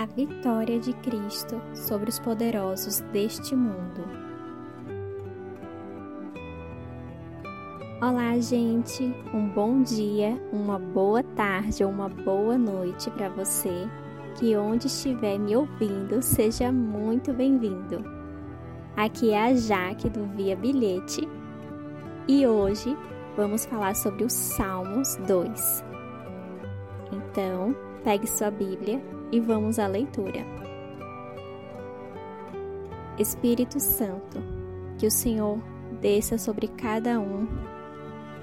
a vitória de Cristo sobre os poderosos deste mundo. Olá, gente! Um bom dia, uma boa tarde ou uma boa noite para você que, onde estiver me ouvindo, seja muito bem-vindo. Aqui é a Jaque do Via Bilhete e hoje vamos falar sobre os Salmos 2. Então, pegue sua Bíblia e vamos à leitura. Espírito Santo, que o Senhor desça sobre cada um,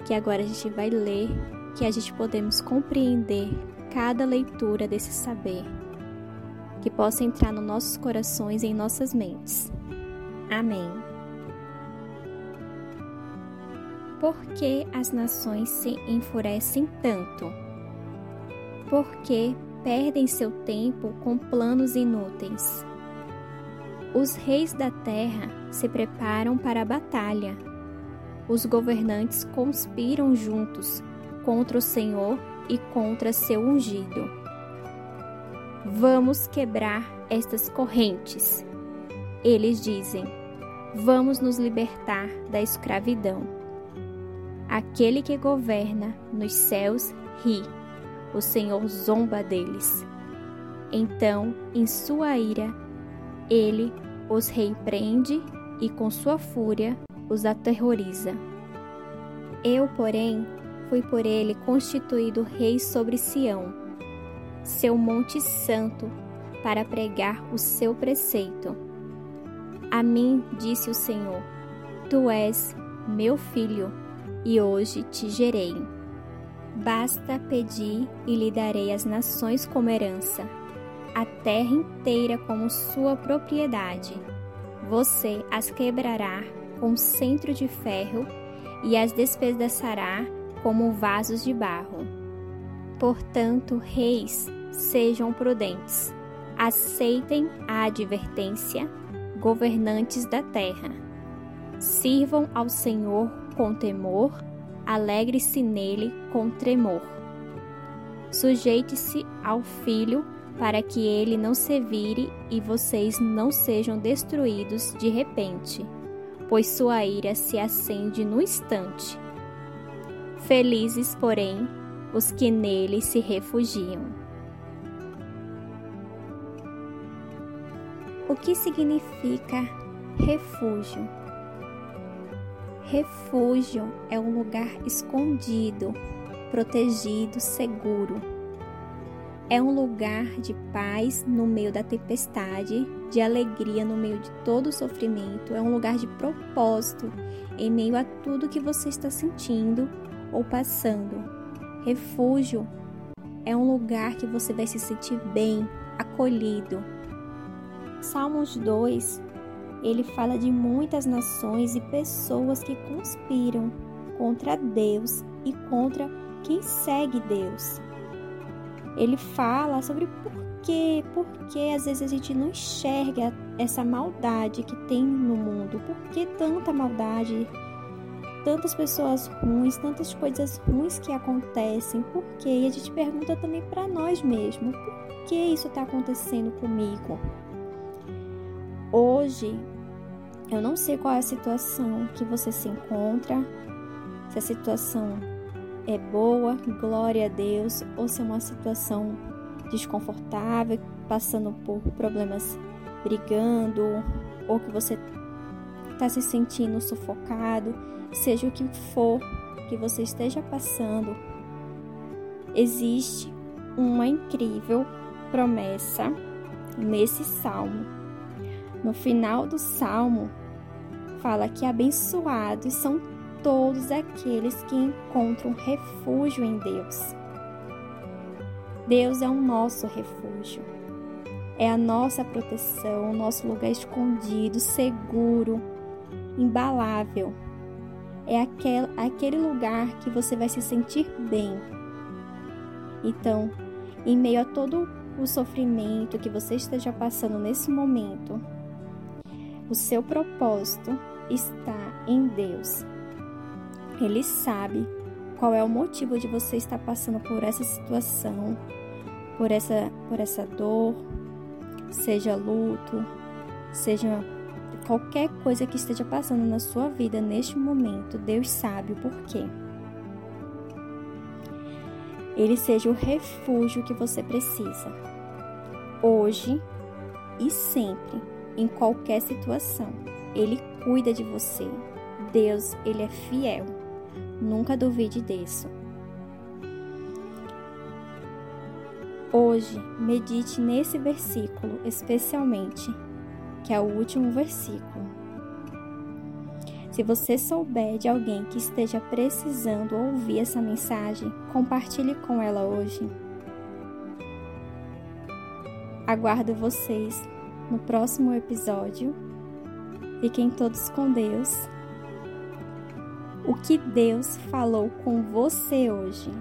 que agora a gente vai ler, que a gente podemos compreender cada leitura desse saber, que possa entrar nos nossos corações e em nossas mentes. Amém. Por que as nações se enfurecem tanto? Por que perdem seu tempo com planos inúteis. Os reis da terra se preparam para a batalha. Os governantes conspiram juntos contra o Senhor e contra seu ungido. Vamos quebrar estas correntes. Eles dizem: Vamos nos libertar da escravidão. Aquele que governa nos céus ri o Senhor zomba deles. Então, em sua ira, ele os repreende e com sua fúria os aterroriza. Eu, porém, fui por ele constituído rei sobre Sião, seu monte santo, para pregar o seu preceito. A mim disse o Senhor: Tu és meu filho, e hoje te gerei. Basta pedir e lhe darei as nações como herança, a terra inteira como sua propriedade. Você as quebrará com centro de ferro e as despedaçará como vasos de barro. Portanto, reis, sejam prudentes, aceitem a advertência, governantes da terra. Sirvam ao Senhor com temor alegre-se nele com tremor. Sujeite-se ao filho para que ele não se vire e vocês não sejam destruídos de repente, pois sua ira se acende no instante. Felizes, porém, os que nele se refugiam. O que significa refúgio? Refúgio é um lugar escondido, protegido, seguro. É um lugar de paz no meio da tempestade, de alegria no meio de todo o sofrimento. É um lugar de propósito em meio a tudo que você está sentindo ou passando. Refúgio é um lugar que você vai se sentir bem, acolhido. Salmos 2 ele fala de muitas nações e pessoas que conspiram contra Deus e contra quem segue Deus. Ele fala sobre por quê, por que às vezes a gente não enxerga essa maldade que tem no mundo, por que tanta maldade, tantas pessoas ruins, tantas coisas ruins que acontecem, por quê? E a gente pergunta também para nós mesmos, por que isso está acontecendo comigo? Hoje, eu não sei qual é a situação que você se encontra, se a situação é boa, glória a Deus, ou se é uma situação desconfortável, passando por problemas brigando, ou que você está se sentindo sufocado, seja o que for que você esteja passando, existe uma incrível promessa nesse salmo no final do salmo, fala que abençoados são todos aqueles que encontram refúgio em Deus. Deus é o nosso refúgio, é a nossa proteção, o nosso lugar escondido, seguro, imbalável. É aquele, aquele lugar que você vai se sentir bem. Então, em meio a todo o sofrimento que você esteja passando nesse momento, o seu propósito está em Deus. Ele sabe qual é o motivo de você estar passando por essa situação, por essa, por essa dor, Seja luto, seja qualquer coisa que esteja passando na sua vida neste momento, Deus sabe o porquê. Ele seja o refúgio que você precisa, hoje e sempre, em qualquer situação. Ele cuida de você. Deus, ele é fiel. Nunca duvide disso. Hoje, medite nesse versículo especialmente, que é o último versículo. Se você souber de alguém que esteja precisando ouvir essa mensagem, compartilhe com ela hoje. Aguardo vocês no próximo episódio. Fiquem todos com Deus. O que Deus falou com você hoje?